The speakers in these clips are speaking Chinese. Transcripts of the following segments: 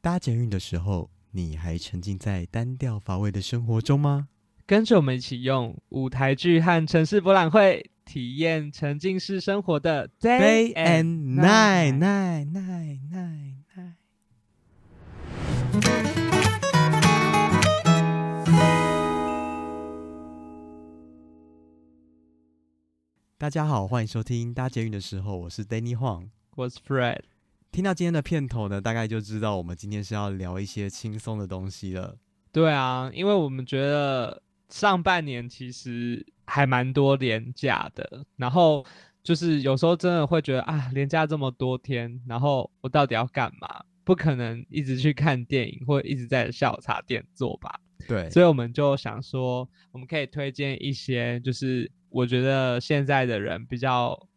搭捷运的时候，你还沉浸在单调乏味的生活中吗？跟着我们一起用舞台剧和城市博览会，体验沉浸式生活的 Day and night, night, night, night, night。大家好，欢迎收听搭捷运的时候，我是 Danny Huang。我是 Fred。听到今天的片头呢，大概就知道我们今天是要聊一些轻松的东西了。对啊，因为我们觉得上半年其实还蛮多连假的，然后就是有时候真的会觉得啊，廉价这么多天，然后我到底要干嘛？不可能一直去看电影或者一直在下午茶店做吧？对，所以我们就想说，我们可以推荐一些，就是我觉得现在的人比较。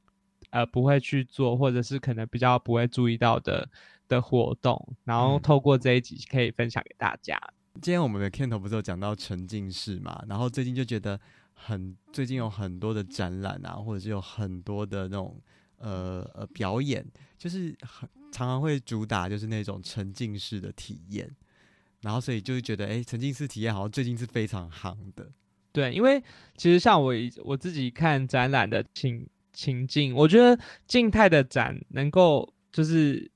呃，不会去做，或者是可能比较不会注意到的的活动，然后透过这一集可以分享给大家。今天我们的片头不是有讲到沉浸式嘛？然后最近就觉得很，最近有很多的展览啊，或者是有很多的那种呃呃表演，就是很常常会主打就是那种沉浸式的体验，然后所以就是觉得，哎，沉浸式体验好像最近是非常夯的。对，因为其实像我我自己看展览的情。情境，我觉得静态的展能够就是，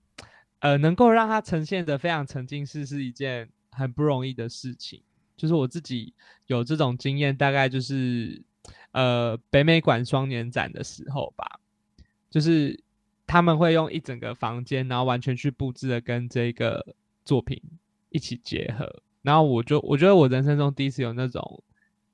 呃，能够让它呈现的非常沉浸式，是一件很不容易的事情。就是我自己有这种经验，大概就是，呃，北美馆双年展的时候吧，就是他们会用一整个房间，然后完全去布置的跟这个作品一起结合。然后我就我觉得我人生中第一次有那种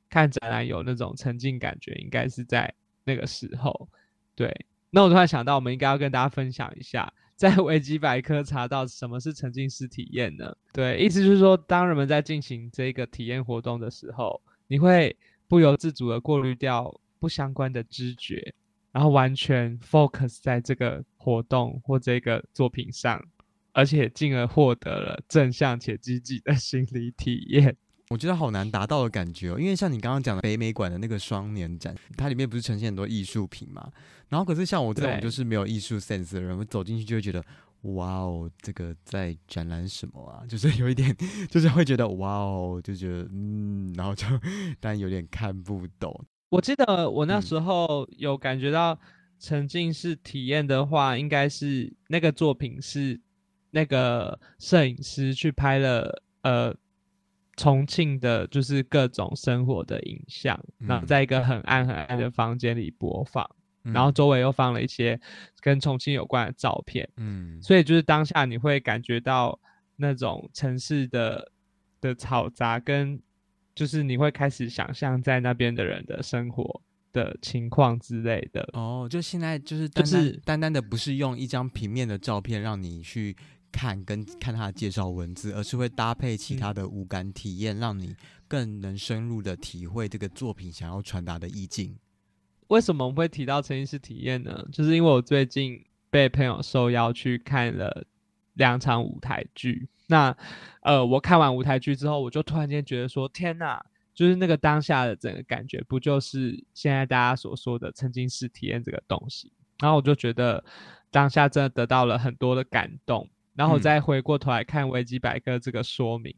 看展览有那种沉浸感觉，应该是在。那个时候，对，那我突然想到，我们应该要跟大家分享一下，在维基百科查到什么是沉浸式体验呢？对，意思就是说，当人们在进行这个体验活动的时候，你会不由自主的过滤掉不相关的知觉，然后完全 focus 在这个活动或这个作品上，而且进而获得了正向且积极的心理体验。我觉得好难达到的感觉哦，因为像你刚刚讲的北美馆的那个双年展，它里面不是呈现很多艺术品嘛？然后可是像我这种就是没有艺术 sense 的人，我走进去就会觉得，哇哦，这个在展览什么啊？就是有一点，就是会觉得哇哦，就觉得嗯，然后就 但有点看不懂。我记得我那时候有感觉到沉浸式体验的话，应该是那个作品是那个摄影师去拍了，呃。重庆的就是各种生活的影像，然后在一个很暗很暗的房间里播放，然后周围又放了一些跟重庆有关的照片，嗯，所以就是当下你会感觉到那种城市的的嘈杂，跟就是你会开始想象在那边的人的生活的情况之类的。哦，就现在就是就是单单的不是用一张平面的照片让你去。看跟看他的介绍文字，而是会搭配其他的五感体验，让你更能深入的体会这个作品想要传达的意境。为什么我们会提到沉浸式体验呢？就是因为我最近被朋友受邀去看了两场舞台剧。那呃，我看完舞台剧之后，我就突然间觉得说：天哪！就是那个当下的整个感觉，不就是现在大家所说的沉浸式体验这个东西？然后我就觉得当下真的得到了很多的感动。然后再回过头来看维基百科这个说明，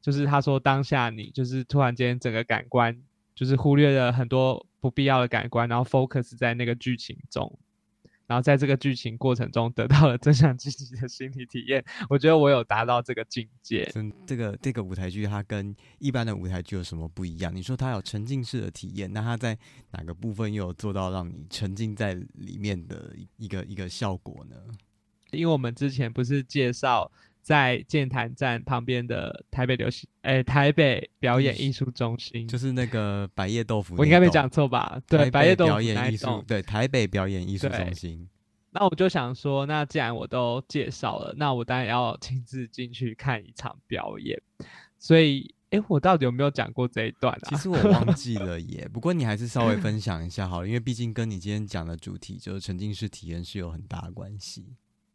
就是他说当下你就是突然间整个感官就是忽略了很多不必要的感官，然后 focus 在那个剧情中，然后在这个剧情过程中得到了正向积极的心理体验。我觉得我有达到这个境界。嗯，这个这个舞台剧它跟一般的舞台剧有什么不一样？你说它有沉浸式的体验，那它在哪个部分又有做到让你沉浸在里面的一个一个效果呢？因为我们之前不是介绍在建潭站旁边的台北流行，哎，台北表演艺术中心，就是那个百叶豆腐，我应该没讲错吧？对，百叶豆腐表演艺术，对，台北表演艺术中心。那我就想说，那既然我都介绍了，那我当然要亲自进去看一场表演。所以，哎，我到底有没有讲过这一段啊？其实我忘记 了耶。不过你还是稍微分享一下好了，因为毕竟跟你今天讲的主题就是沉浸式体验是有很大的关系。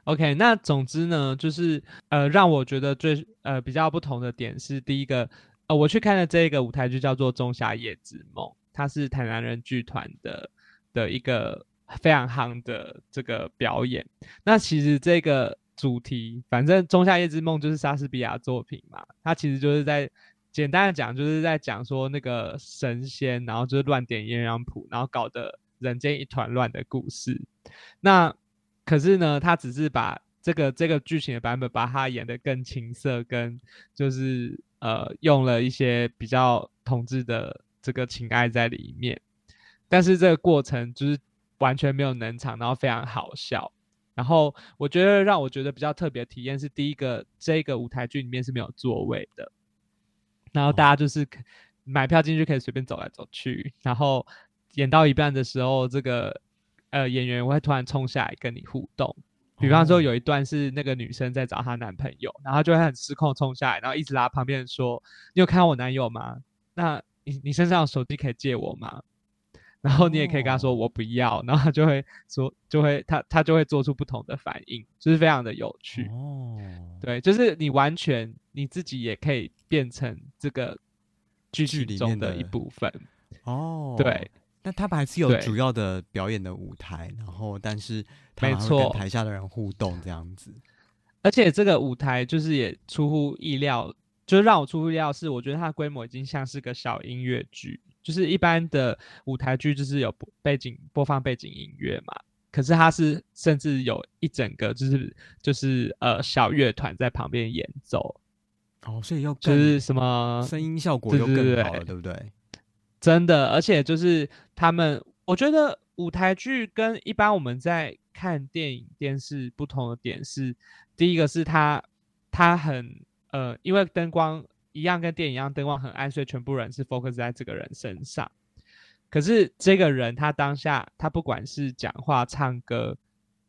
OK，那总之呢，就是呃，让我觉得最呃比较不同的点是，第一个，呃，我去看的这个舞台剧叫做《仲夏夜之梦》，它是台南人剧团的的一个非常夯的这个表演。那其实这个主题，反正《仲夏夜之梦》就是莎士比亚作品嘛，它其实就是在简单的讲，就是在讲说那个神仙，然后就是乱点鸳鸯谱，然后搞得人间一团乱的故事。那可是呢，他只是把这个这个剧情的版本，把它演得更青涩，跟就是呃用了一些比较统治的这个情爱在里面，但是这个过程就是完全没有冷场，然后非常好笑。然后我觉得让我觉得比较特别体验是，第一个这个舞台剧里面是没有座位的，然后大家就是买票进去可以随便走来走去，然后演到一半的时候，这个呃演员会突然冲下来跟你互动。比方说有一段是那个女生在找她男朋友，然后就会很失控冲下来，然后一直拉旁边人说：“你有看到我男友吗？那你你身上的手机可以借我吗？”然后你也可以跟他说我不要，然后他就会说，就会他他就会做出不同的反应，就是非常的有趣。哦，对，就是你完全你自己也可以变成这个剧情中的一部分。哦，对，但他们还是有主要的表演的舞台，然后但是没错，台下的人互动这样子。而且这个舞台就是也出乎意料，就是让我出乎意料是，我觉得它的规模已经像是个小音乐剧。就是一般的舞台剧，就是有背景播放背景音乐嘛。可是它是甚至有一整个，就是就是呃小乐团在旁边演奏。哦，所以要就是什么声音效果又更好了，对不对？真的，而且就是他们，我觉得舞台剧跟一般我们在看电影电视不同的点是，第一个是它它很呃，因为灯光。一样跟电影一样，灯光很暗，所以全部人是 focus 在这个人身上。可是这个人他当下，他不管是讲话、唱歌，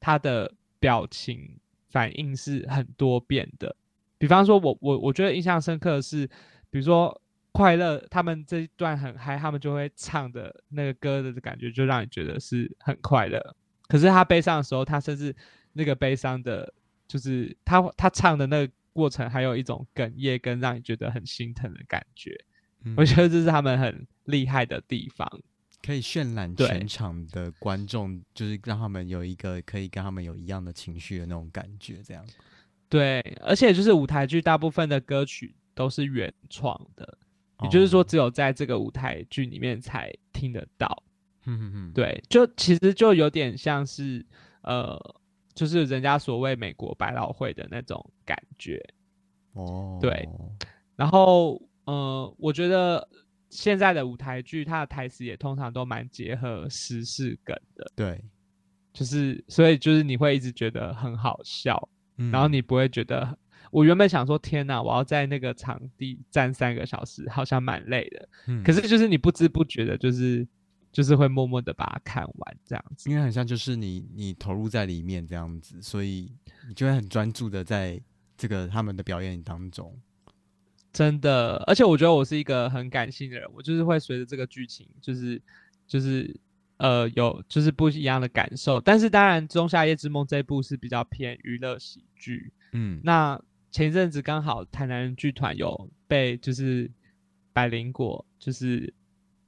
他的表情反应是很多变的。比方说，我我我觉得印象深刻的是，比如说快乐，他们这一段很嗨，他们就会唱的那个歌的感觉，就让你觉得是很快乐。可是他悲伤的时候，他甚至那个悲伤的，就是他他唱的那个。过程还有一种哽咽跟让你觉得很心疼的感觉，我觉得这是他们很厉害的地方，可以渲染全场的观众，就是让他们有一个可以跟他们有一样的情绪的那种感觉，这样。对，而且就是舞台剧大部分的歌曲都是原创的，也就是说只有在这个舞台剧里面才听得到。嗯嗯嗯，对，就其实就有点像是呃。就是人家所谓美国百老汇的那种感觉，哦，对，然后呃，我觉得现在的舞台剧，它的台词也通常都蛮结合时事梗的，对，就是所以就是你会一直觉得很好笑，然后你不会觉得，我原本想说天哪，我要在那个场地站三个小时，好像蛮累的，嗯，可是就是你不知不觉的，就是。就是会默默的把它看完这样子，因为很像就是你你投入在里面这样子，所以你就会很专注的在这个他们的表演当中。真的，而且我觉得我是一个很感性的人，我就是会随着这个剧情，就是就是呃有就是不一样的感受。但是当然，《仲夏夜之梦》这部是比较偏娱乐喜剧。嗯，那前一阵子刚好台南人剧团有被就是百灵果就是。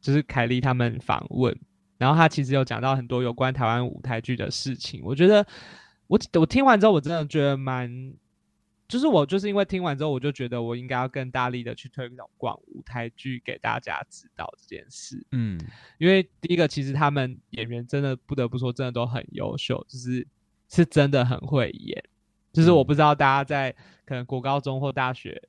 就是凯莉他们访问，然后他其实有讲到很多有关台湾舞台剧的事情。我觉得我我听完之后，我真的觉得蛮，就是我就是因为听完之后，我就觉得我应该要更大力的去推广舞台剧给大家知道这件事。嗯，因为第一个，其实他们演员真的不得不说，真的都很优秀，就是是真的很会演。就是我不知道大家在可能国高中或大学，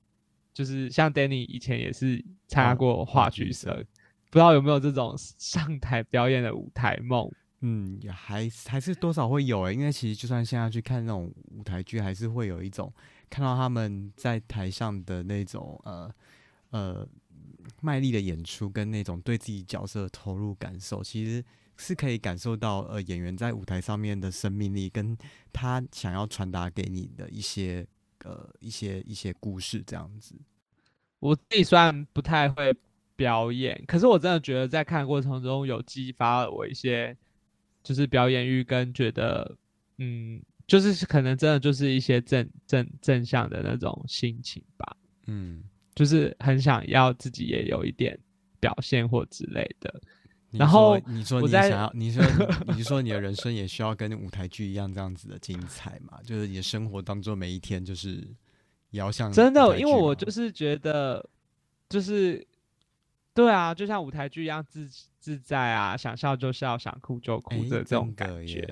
就是像 Danny 以前也是参加过话剧社。不知道有没有这种上台表演的舞台梦？嗯，还还是多少会有诶，因为其实就算现在去看那种舞台剧，还是会有一种看到他们在台上的那种呃呃卖力的演出，跟那种对自己角色的投入感受，其实是可以感受到呃演员在舞台上面的生命力，跟他想要传达给你的一些呃一些一些故事这样子。我自己虽然不太会。表演，可是我真的觉得在看过程中有激发了我一些，就是表演欲跟觉得，嗯，就是可能真的就是一些正正正向的那种心情吧，嗯，就是很想要自己也有一点表现或之类的，你然后说你说你想要，你说你说你的人生也需要跟舞台剧一样这样子的精彩嘛？就是你的生活当中每一天就是也要像真的，因为我就是觉得，就是对啊，就像舞台剧一样自自在啊，想笑就笑，想哭就哭哎的这种感觉。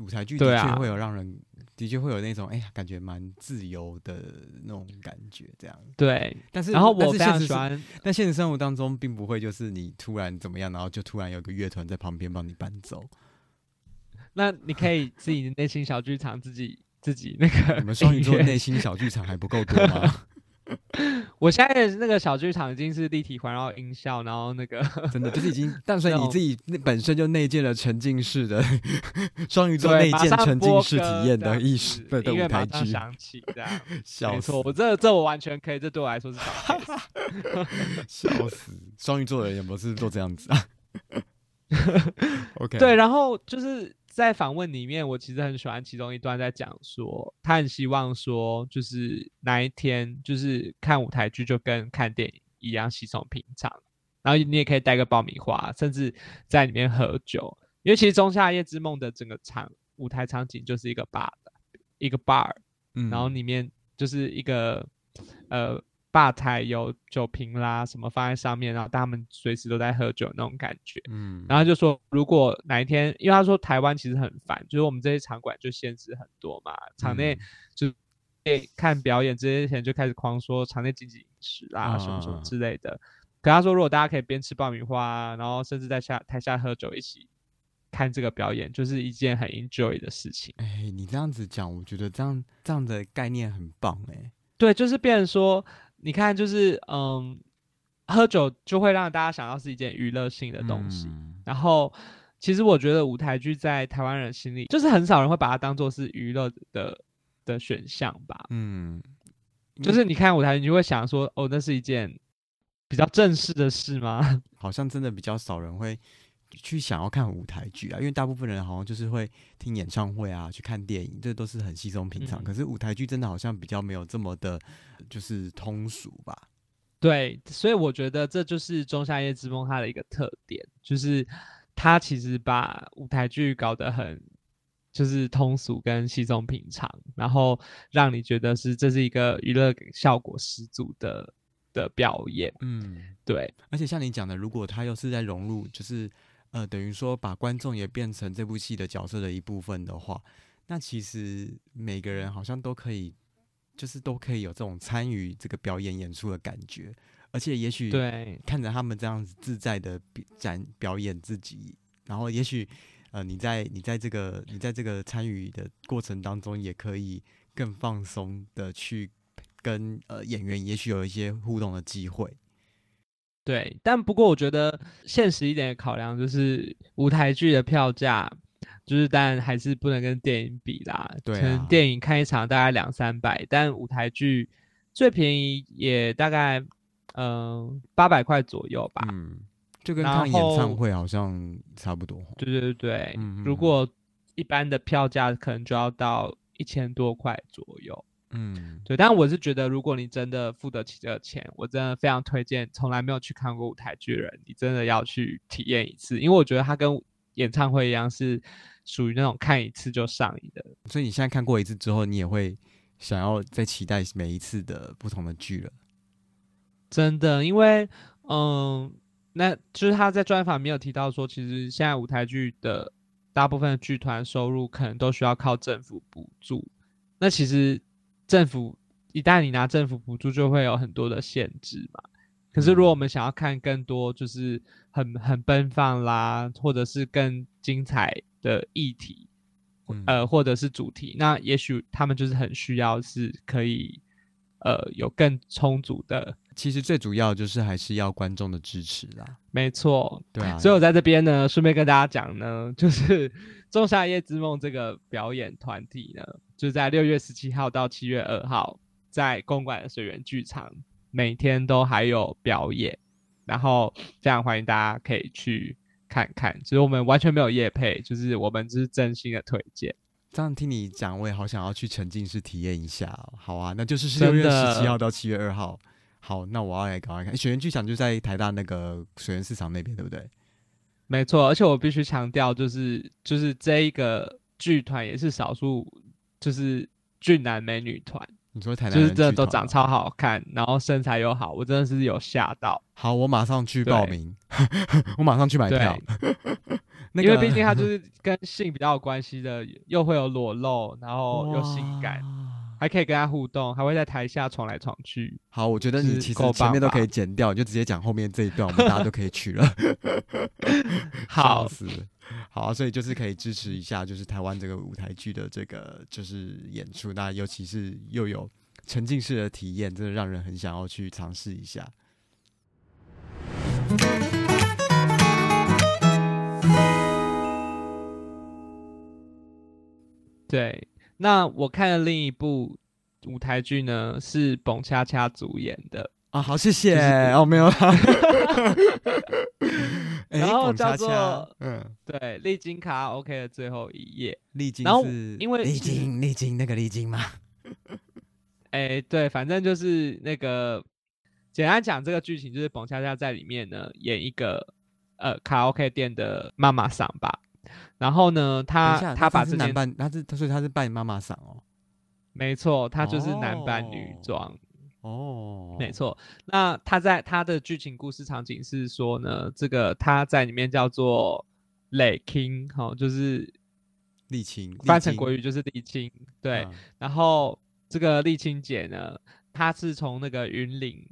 舞台剧的确会有让人，的确会有那种哎呀，感觉蛮自由的那种感觉，这样。对，但是然后我非常喜欢，但现实生活当中并不会就是你突然怎么样，然后就突然有个乐团在旁边帮你伴奏。那你可以自己的内心小剧场自己自己那个你们双鱼座内心小剧场还不够多吗？我现在的那个小剧场已经是立体环绕音效，然后那个 真的就是已经，但所以你自己那本身就内建了沉浸式的双鱼座内建沉浸式体验的歌这样艺术子的舞台剧，响起，这样笑死没错，我这这我完全可以，这对我来说是笑死！双鱼座的人有没有是都这样子啊？OK，对，，然后就是在访问里面，我其实很喜欢其中一段在讲说，他很希望说，就是哪一天就是看舞台剧就跟看电影一样稀松平常，然后你也可以带个爆米花，甚至在里面喝酒，因为其实《仲夏夜之梦》的整个场舞台场景就是一个 bar 的一个 bar，嗯。然后里面就是一个呃吧台有酒瓶啦什么放在上面，然后他们随时都在喝酒那种感觉。嗯，然后就说，如果哪一天，因为他说台湾其实很烦，就是我们这些场馆就限制很多嘛，场内嗯就诶看表演之前就开始狂说场内禁止饮食啊什么什么啊之类的。可他说，如果大家可以边吃爆米花啊，然后甚至在下台下喝酒一起看这个表演，就是一件很 enjoy 的事情。哎，你这样子讲，我觉得这样这样的概念很棒哎。对，就是变成说，你看，就是嗯，喝酒就会让大家想到是一件娱乐性的东西。嗯然后，其实我觉得舞台剧在台湾人心里，就是很少人会把它当做是娱乐的的选项吧。嗯，就是你看舞台剧，你就会想说，哦，那是一件比较正式的事吗？好像真的比较少人会去想要看舞台剧啊，因为大部分人好像就是会听演唱会啊，去看电影，这都是很稀松平常。嗯可是舞台剧真的好像比较没有这么的，就是通俗吧。对，所以我觉得这就是《仲夏夜之梦》它的一个特点，就是它其实把舞台剧搞得很就是通俗跟稀松平常，然后让你觉得是这是一个娱乐效果十足的的表演。嗯，对，而且像你讲的，如果他又是在融入，就是呃，等于说把观众也变成这部戏的角色的一部分的话，那其实每个人好像都可以，就是都可以有这种参与这个表演演出的感觉，而且也许对，看着他们这样子自在的展表演自己，然后也许呃你在你在这个你在这个参与的过程当中，也可以更放松的去跟呃演员也许有一些互动的机会。对，但不过我觉得现实一点的考量就是舞台剧的票价，就是当然还是不能跟电影比啦。对可能啊电影看一场大概两三百，但舞台剧最便宜也大概嗯八百块左右吧。嗯，就跟看演唱会好像差不多哦。对对对，嗯嗯如果一般的票价可能就要到一千多块左右。嗯，对，但我是觉得，如果你真的付得起这个钱，我真的非常推荐从来没有去看过舞台剧的人，你真的要去体验一次，因为我觉得它跟演唱会一样，是属于那种看一次就上瘾的。所以你现在看过一次之后，你也会想要再期待每一次的不同的剧了。真的，因为嗯，那就是他在专访没有提到说，其实现在舞台剧的大部分的剧团收入可能都需要靠政府补助。那其实政府一旦你拿政府补助，就会有很多的限制嘛。可是如果我们想要看更多，就是很很奔放啦，或者是更精彩的议题，嗯呃，或者是主题，那也许他们就是很需要是可以，呃，有更充足的其实最主要就是还是要观众的支持啦。没错，对啊，所以我在这边呢，顺便跟大家讲呢，就是《仲夏夜之梦》这个表演团体呢，就是在六月十七号到七月二号，在公馆的水源剧场，每天都还有表演，然后非常欢迎大家可以去看看。就是我们完全没有业配，就是我们只是真心的推荐。这样听你讲，我也好想要去沉浸式体验一下哦、好啊，那就是真六月十七号到七月二号。好，那我要来赶快看。水源剧场就在台大那个水源市场那边，对不对？没错，而且我必须强调，就是就是这一个剧团也是少数，就是俊男美女团。你说台南就是真的都长超好看，然后身材又好，我真的是有吓到。好，我马上去报名，我马上去买票。那因为毕竟他就 是跟性比较有关系的，又会有裸露，然后又性感，哇还可以跟他互动，还会在台下闯来闯去。好，我觉得你其实前面都可以剪掉，你就直接讲后面这一段，我们大家都可以去了。好死，好啊，所以就是可以支持一下，就是台湾这个舞台剧的这个就是演出，那尤其是又有沉浸式的体验，真的让人很想要去尝试一下。对，那我看的另一部舞台剧呢，是蹦恰恰主演的，啊，好，谢谢。就是哦，没有 然后叫做嗯，对，历经卡拉 OK 的最后一页。丽晶然后是因为丽晶，丽晶那个丽晶吗？哎，对，反正就是那个，简单讲，这个剧情就是彭恰恰在里面呢演一个呃卡拉 OK 店的妈妈桑吧。然后呢，等他他把这件男扮，他是他所以他是扮妈妈桑哦。没错，他就是男扮女哦装，哦，没错。那他在他的剧情故事场景是说呢，这个他在里面叫做磊 king，好、就是沥青，翻成国语就是沥青，对。嗯然后这个沥青姐呢，她是从那个云岭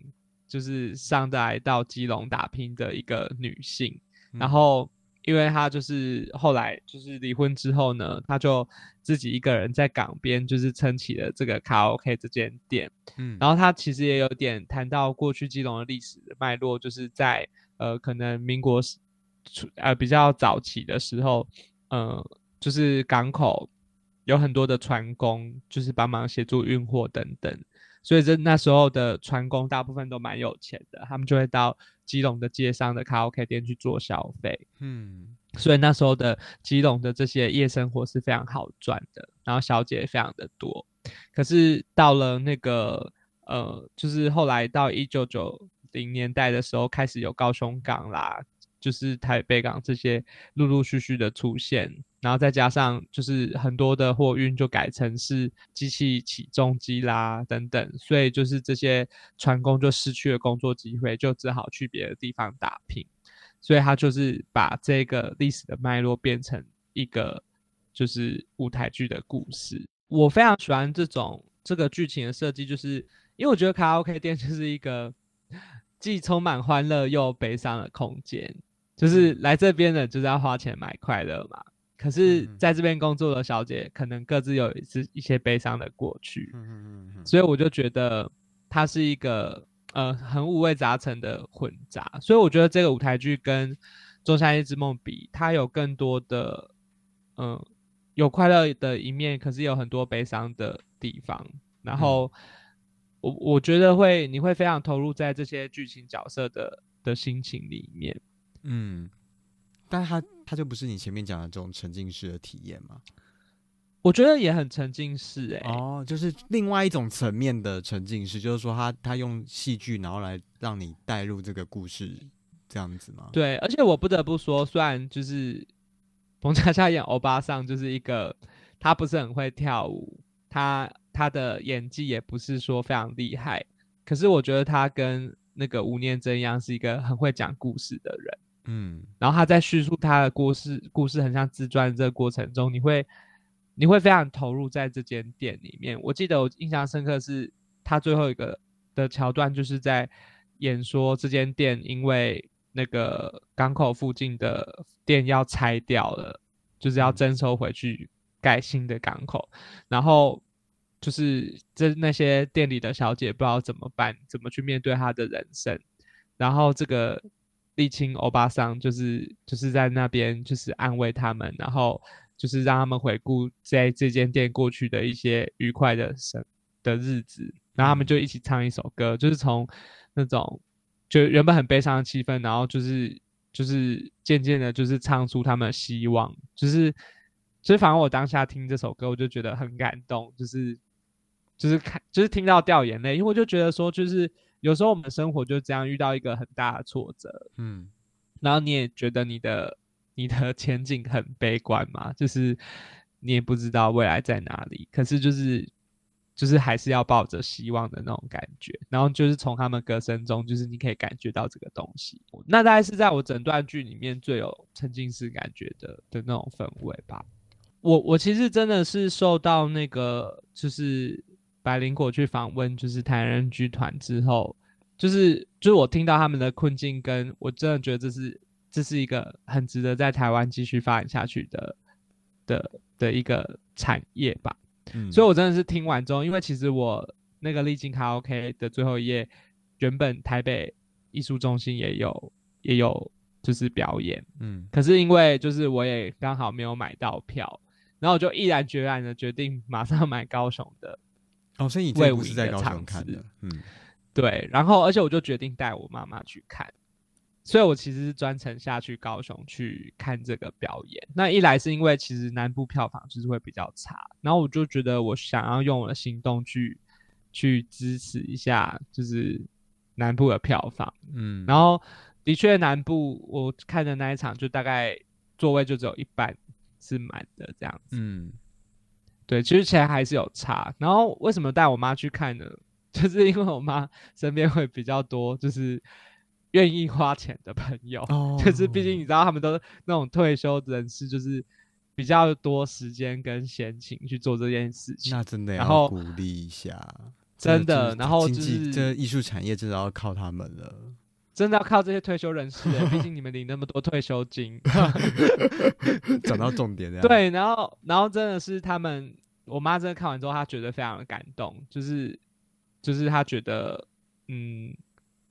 就是上来到基隆打拼的一个女性，然嗯后因为他就是后来就是离婚之后呢，他就自己一个人在港边就是撑起了这个卡拉 OK 这间店，嗯然后他其实也有点谈到过去基隆的历史的脉络，就是在呃可能民国时初呃比较早期的时候，呃就是港口有很多的船工，就是帮忙协助运货等等，所以这那时候的船工大部分都蛮有钱的，他们就会到基隆的街上的卡拉 OK 店去做消费。嗯所以那时候的基隆的这些夜生活是非常好赚的，然后小姐也非常的多。可是到了那个呃，就是后来到一九九零年代的时候，开始有高雄港啦，就是台北港这些陆陆续续的出现，然后再加上就是很多的货运就改成是机器起重机啦等等，所以就是这些船工就失去了工作机会，就只好去别的地方打拼。所以他就是把这个历史的脉络变成一个就是舞台剧的故事。我非常喜欢这种这个剧情的设计，就是因为我觉得卡拉 OK 店就是一个既充满欢乐又悲伤的空间，就是来这边的就是要花钱买快乐嘛。可是嗯在这边工作的小姐，可能各自有一些一些悲伤的过去，嗯嗯嗯所以我就觉得它是一个呃很五味杂陈的混杂，所以我觉得这个舞台剧跟《仲夏夜之梦》比，它有更多的嗯、有快乐的一面，可是有很多悲伤的地方。然后我我觉得会你会非常投入在这些剧情角色的的心情里面。嗯，但他他就不是你前面讲的这种沉浸式的体验吗？我觉得也很沉浸式哎、哦，就是另外一种层面的沉浸式，就是说他他用戏剧然后来让你带入这个故事，这样子吗？，对，而且我不得不说，虽然就是彭佳佳演欧巴桑就是一个他不是很会跳舞，他他的演技也不是说非常厉害，可是我觉得他跟那个吴念真一样，是一个很会讲故事的人。嗯然后他在叙述他的故事，故事很像自传这个过程中，你会你会非常投入在这间店里面。我记得我印象深刻是他最后一个的桥段，就是在演说这间店因为那个港口附近的店要拆掉了，就是要嗯征收回去盖新的港口，然后。就是这那些店里的小姐不知道怎么办，怎么去面对她的人生，然后这个沥青欧巴桑就是就是在那边就是安慰他们，然后就是让他们回顾在这间店过去的一些愉快的生的日子，然后他们就一起唱一首歌，就是从那种就原本很悲伤的气氛，然后就是就是渐渐的，就是唱出他们的希望，就是所以反正我当下听这首歌，我就觉得很感动，就是就是看就是听到掉眼泪，因为我就觉得说，就是有时候我们生活就这样遇到一个很大的挫折，嗯然后你也觉得你的你的前景很悲观嘛，就是你也不知道未来在哪里，可是就是就是还是要抱着希望的那种感觉，然后就是从他们歌声中，就是你可以感觉到这个东西。那大概是在我整段剧里面最有沉浸式感觉的的那种氛围吧。我我其实真的是受到那个就是白灵果去访问就是台人剧团之后，就是就是我听到他们的困境，跟我真的觉得这是这是一个很值得在台湾继续发展下去的的的一个产业吧。嗯，所以我真的是听完之后，因为其实我那个历经卡拉 OK 的最后一页，原本台北艺术中心也有也有就是表演，嗯。可是因为就是我也刚好没有买到票，然后我就毅然决然的决定马上买高雄的，哦，所以你这魏武营不是在高雄看的，嗯对，然后而且我就决定带我妈妈去看，所以我其实是专程下去高雄去看这个表演。那一来是因为其实南部票房就是会比较差，然后我就觉得我想要用我的行动去去支持一下，就是南部的票房。嗯，然后的确南部我看的那一场就大概座位就只有一半是满的这样子。嗯对，其实其实还是有差。然后为什么带我妈去看呢？就是因为我妈身边会比较多，就是愿意花钱的朋友。哦，就是毕竟你知道，他们都那种退休人士，就是比较多时间跟闲情去做这件事情。那真的要鼓励一下，真的然后经就是济这艺术产业真的要靠他们了。真的要靠这些退休人士欸，毕竟你们领那么多退休金。讲到重点了，，对，然后然后真的是他们，我妈真的看完之后，她觉得非常的感动，就是就是她觉得嗯，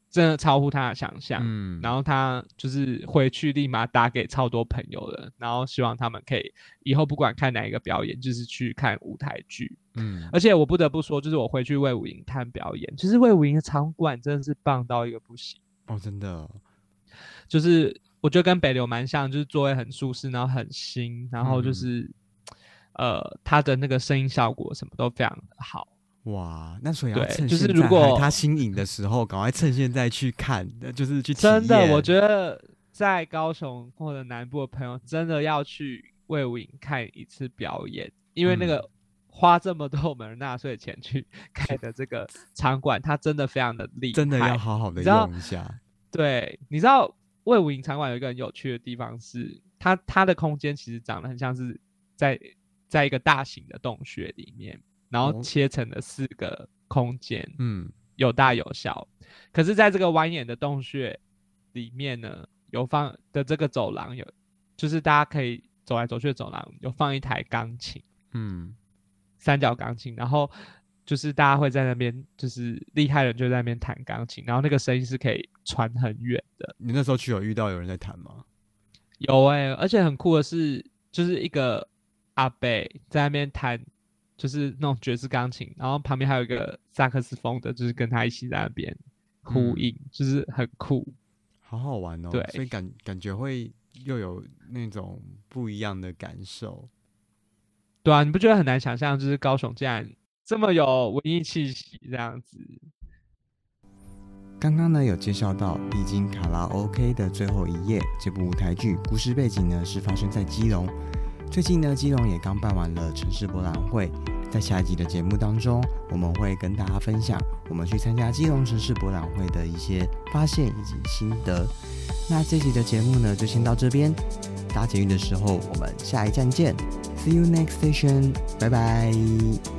真的超乎她的想象。嗯，然后她就是回去立马打给超多朋友了，然后希望他们可以以后不管看哪一个表演，就是去看舞台剧。嗯而且我不得不说，就是我回去魏武营看表演，其实魏武营的场馆真的是棒到一个不行。哦，真的，就是我觉得跟北流蛮像，就是座位很舒适，然后很新，然后就嗯。是、呃，它的那个声音效果什么都非常的好。哇，那所以要趁就是现在如果还他新颖的时候，赶快趁现在去看，呃就是去真的，我觉得在高雄或者南部的朋友真的要去魏武营看一次表演，因为那嗯。个花这么多我们纳税钱去开的这个场馆，它真的非常的厉害，真的要好好的用一下。对，你知道魏武营场馆有一个很有趣的地方是，它它的空间其实长得很像是在在一个大型的洞穴里面，然后哦切成了四个空间，嗯有大有小。可是，在这个蜿蜒的洞穴里面呢，有放的这个走廊有，就是大家可以走来走去的走廊，有放一台钢琴，嗯，三角钢琴，然后就是大家会在那边，就是厉害人就在那边弹钢琴，然后那个声音是可以传很远的。你那时候去有遇到有人在弹吗？有哎、而且很酷的是，就是一个阿贝在那边弹，就是那种爵士钢琴，然后旁边还有一个萨克斯风的，就是跟他一起在那边呼嗯应，就是很酷。好好玩哦，对所以感感觉会又有那种不一样的感受。对啊，你不觉得很难想象，就是高雄竟然这么有文艺气息这样子？刚刚呢有介绍到《历经卡拉 OK 的最后一夜》这部舞台剧，故事背景呢是发生在基隆。最近呢，基隆也刚办完了城市博览会，在下一集的节目当中，我们会跟大家分享我们去参加基隆城市博览会的一些发现以及心得。那这集的节目呢就先到这边，搭捷运的时候我们下一站见，See you next station，拜拜。